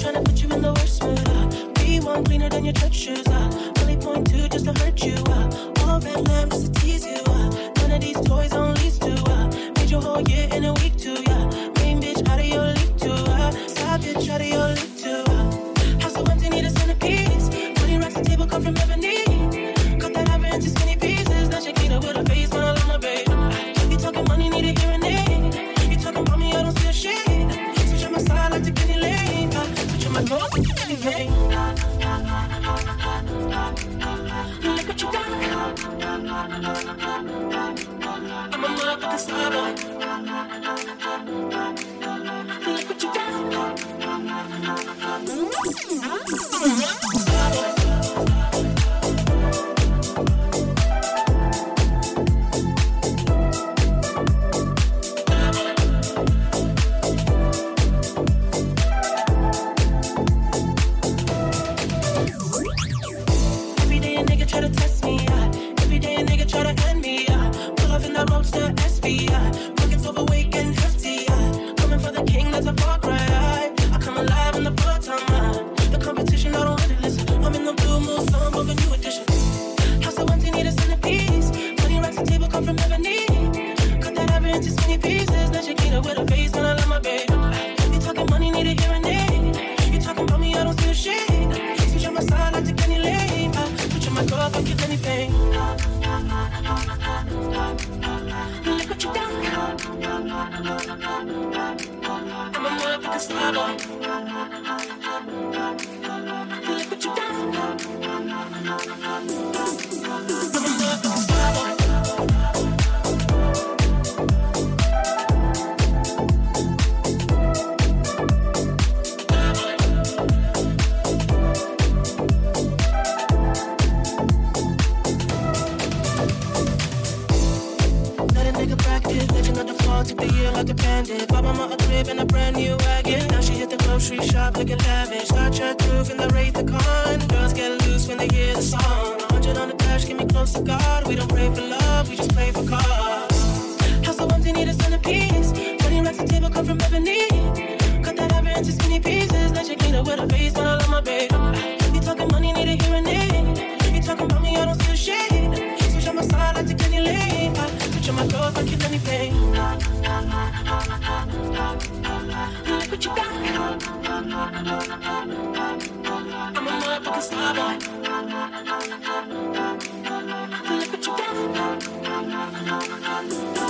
Trying to put you in the worst mood. Uh. Be one cleaner than your church shoes. Uh. Really point two just to hurt you. Uh. All red lamp just to tease you. Uh. None of these toys on lease to. Uh. Made your whole year in a week too. Yeah. Main bitch out of your league too. Uh. Side bitch out of your league. as a far cry. up like a star boy. Look what you done.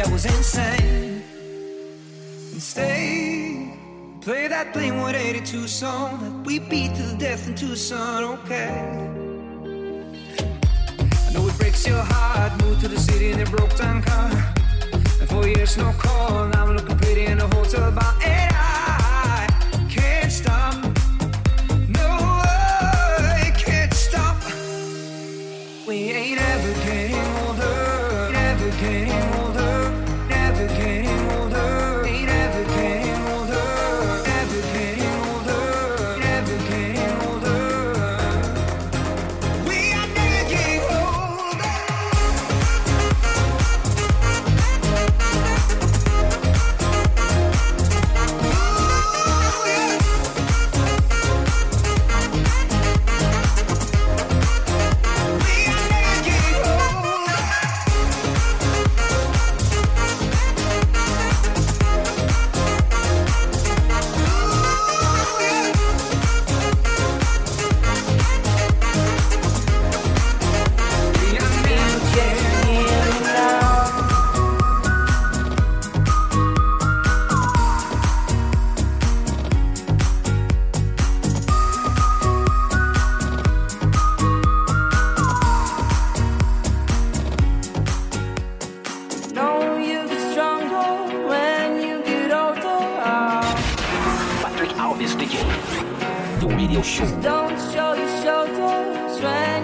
I was insane. And stay, play that Blink 182 song that we beat to the death in Tucson. Okay. I know it breaks your heart. Moved to the city in a broke down car. And four years no call. Now I'm looking pretty in a hotel bar.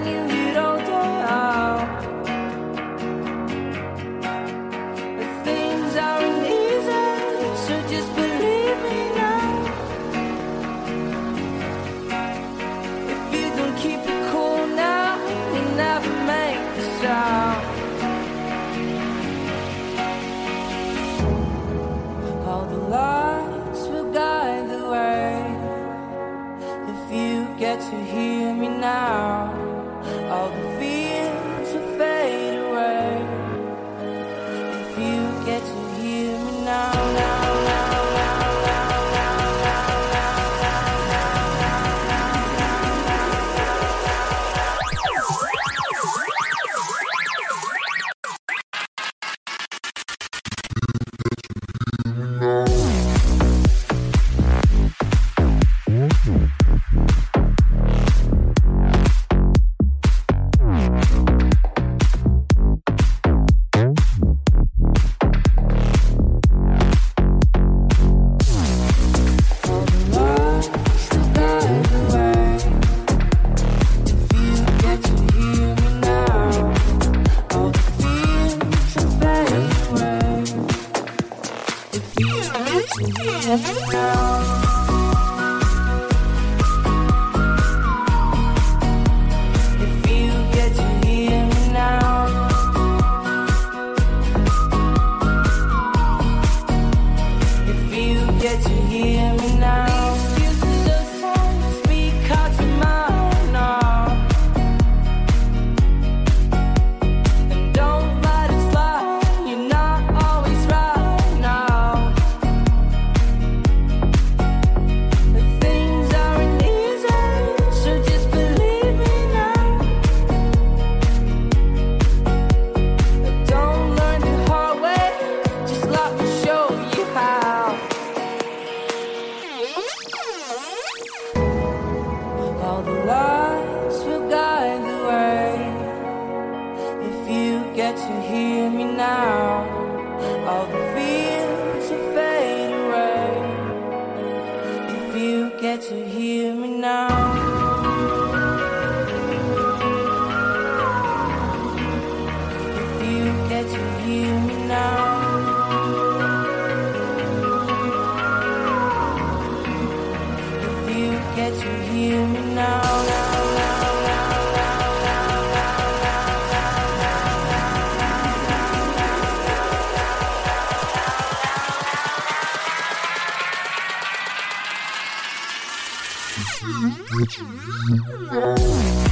When you Yeah. That you now.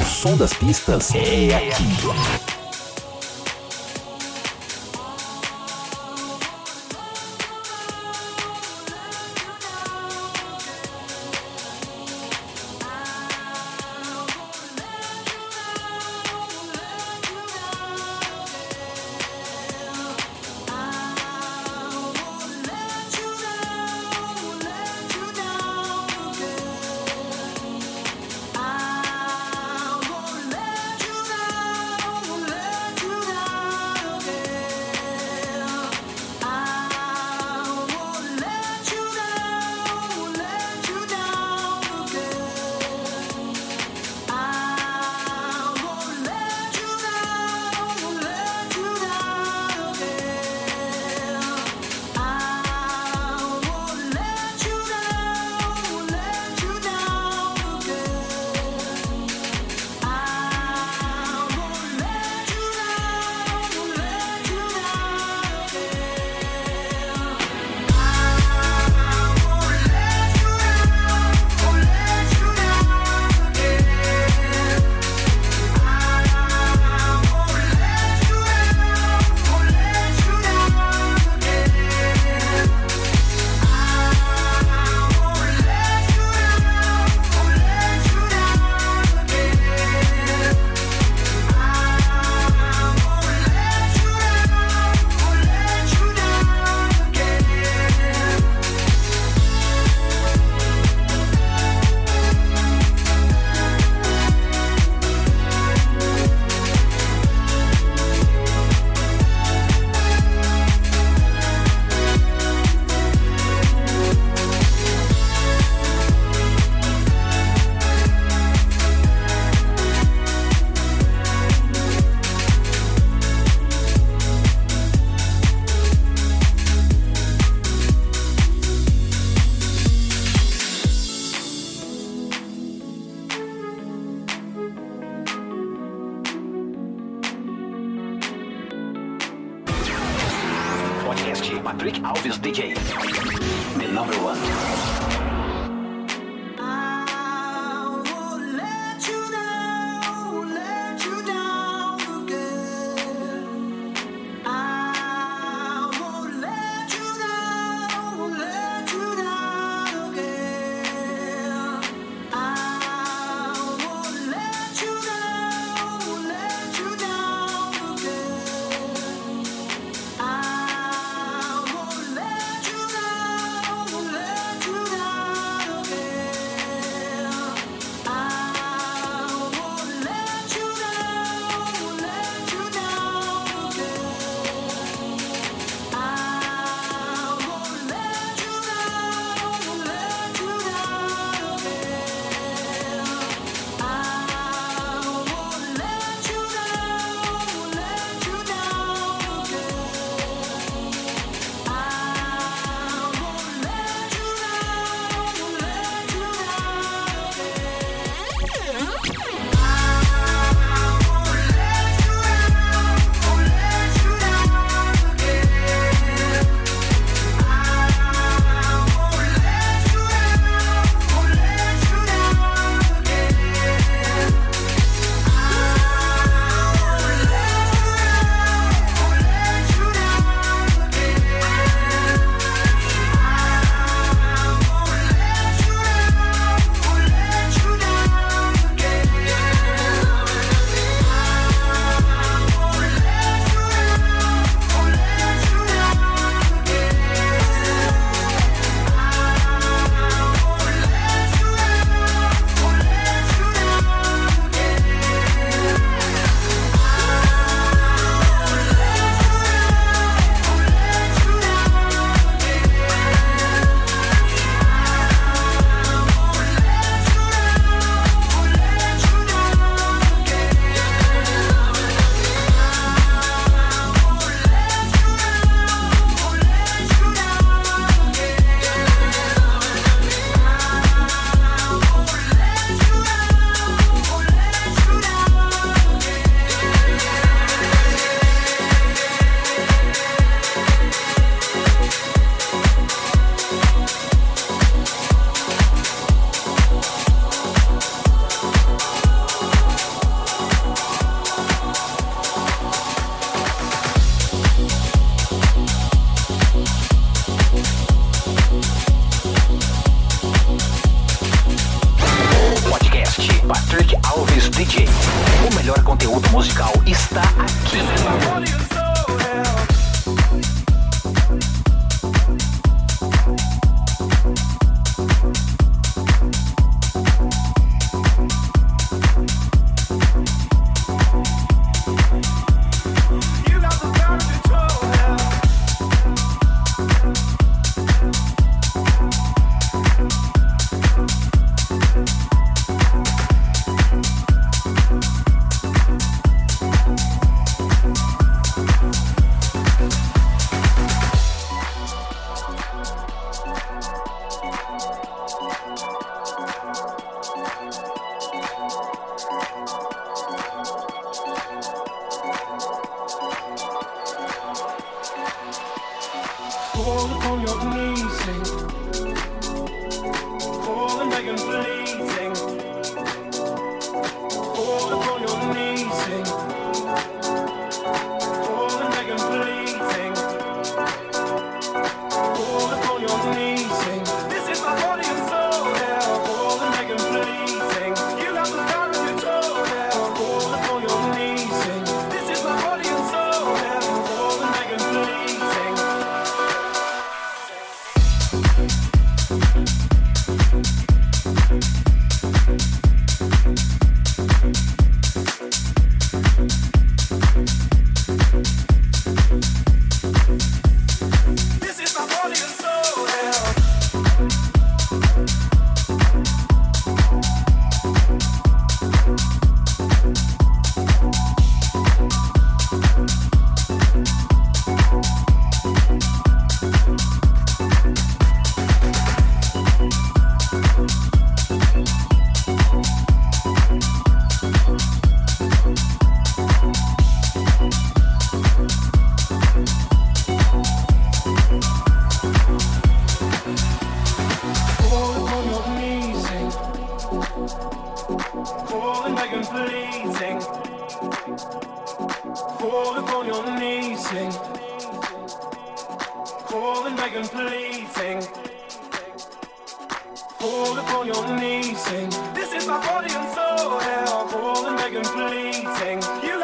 O som das pistas é aqui. Trick Office DJ, the number one. fleeting. Fall upon your knees, sing. Calling, begging, pleading. Fall upon your knees, sing. This is my body and soul. Yeah, calling, begging, pleading. You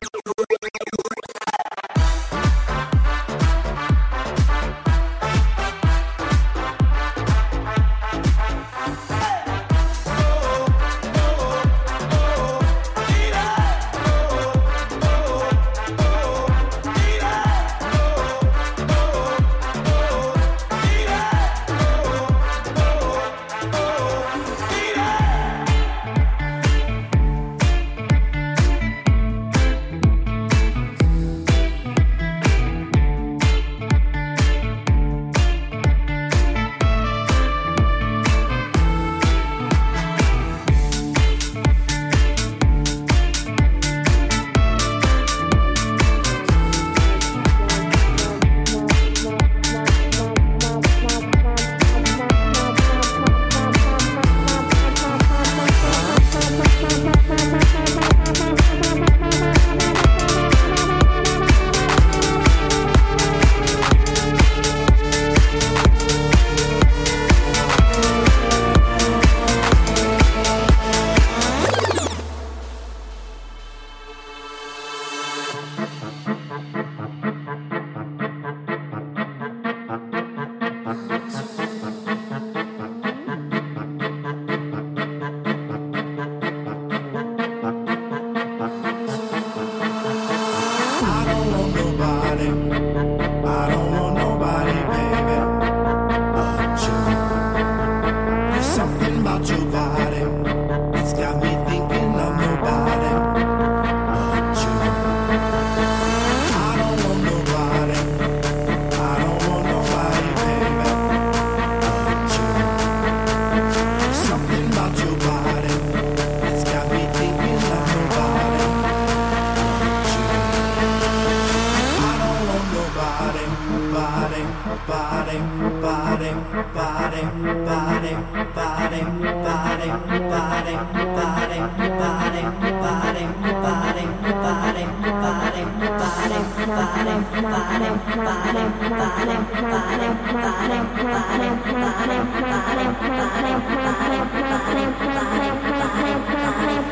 Thank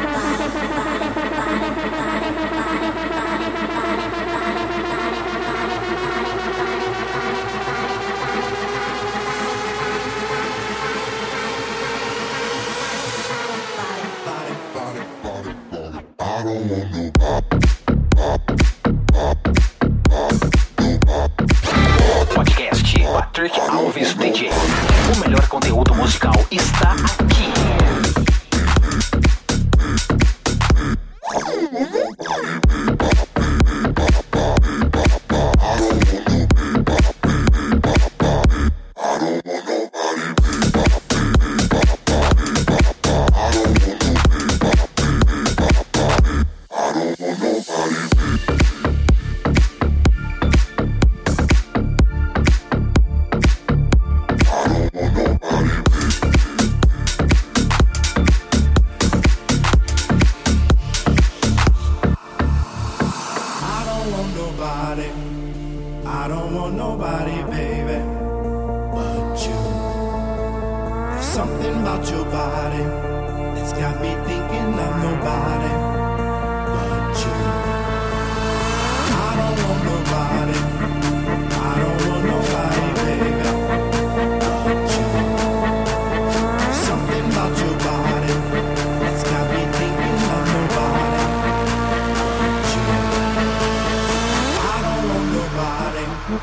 you. love nobody.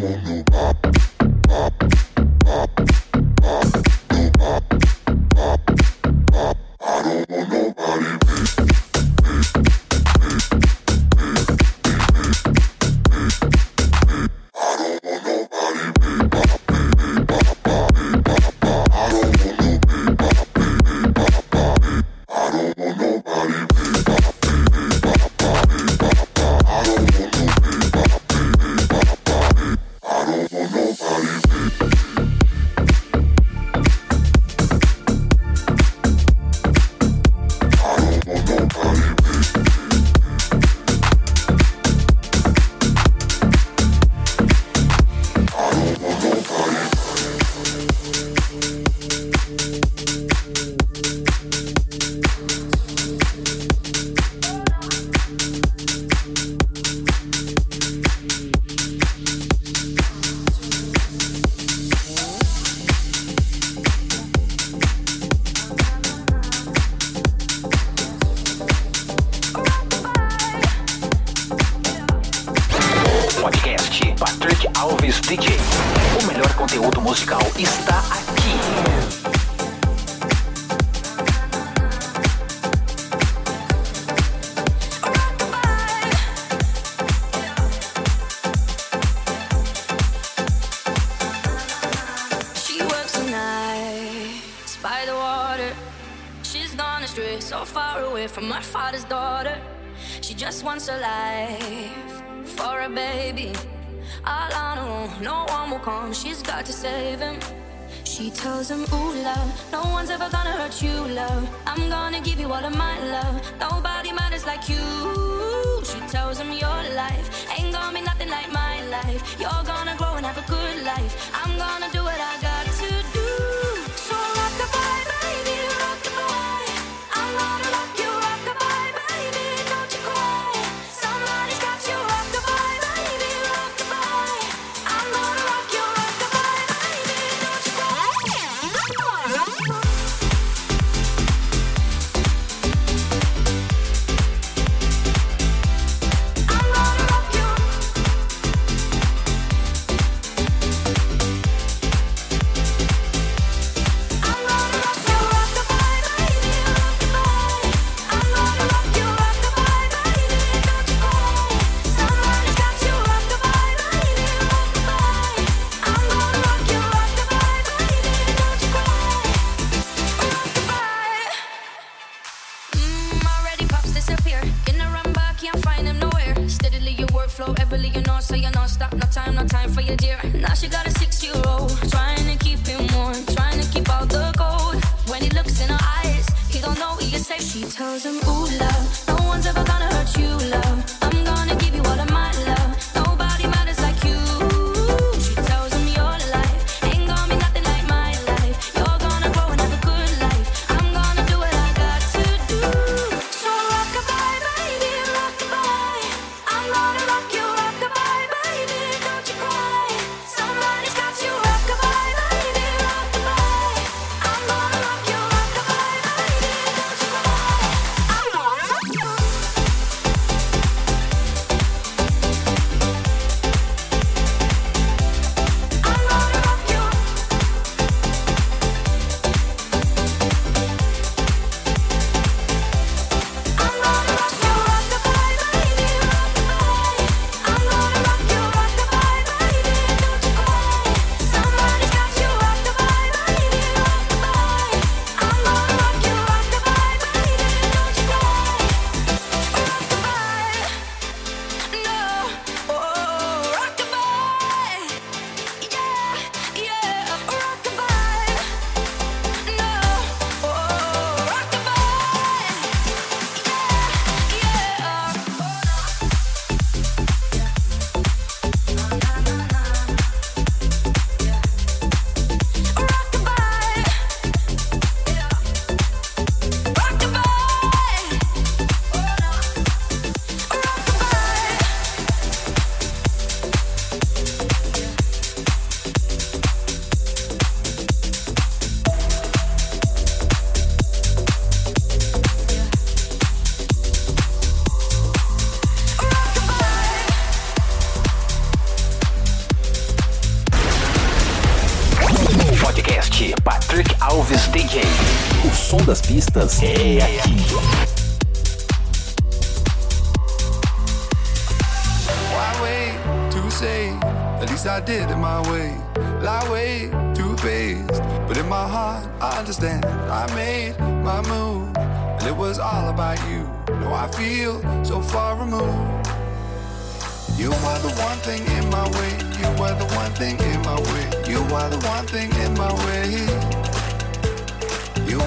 want no pop. Far away from her father's daughter. She just wants a life for a baby. All on her own, no one will come. She's got to save him. She tells him, Ooh, love, no one's ever gonna hurt you, love. I'm gonna give you all of my love. Nobody matters like you. She tells him, Your life ain't gonna be nothing like my life. You're gonna grow and have a good life. I'm gonna do what I got everly you know, so you. No time, no time for your dear. Now she got a six year old, trying to keep him warm, trying to keep out the cold. When he looks in her eyes, he don't know he safe. She tells him, Ooh, love, das pistas é aqui. Why wait to say? At least I did it my way. Lie way too faced, but in my heart I understand. I made my move, and it was all about you. Now I feel so far removed. You are the one thing in my way. You are the one thing in my way. You are the one thing in my way.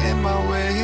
In my way.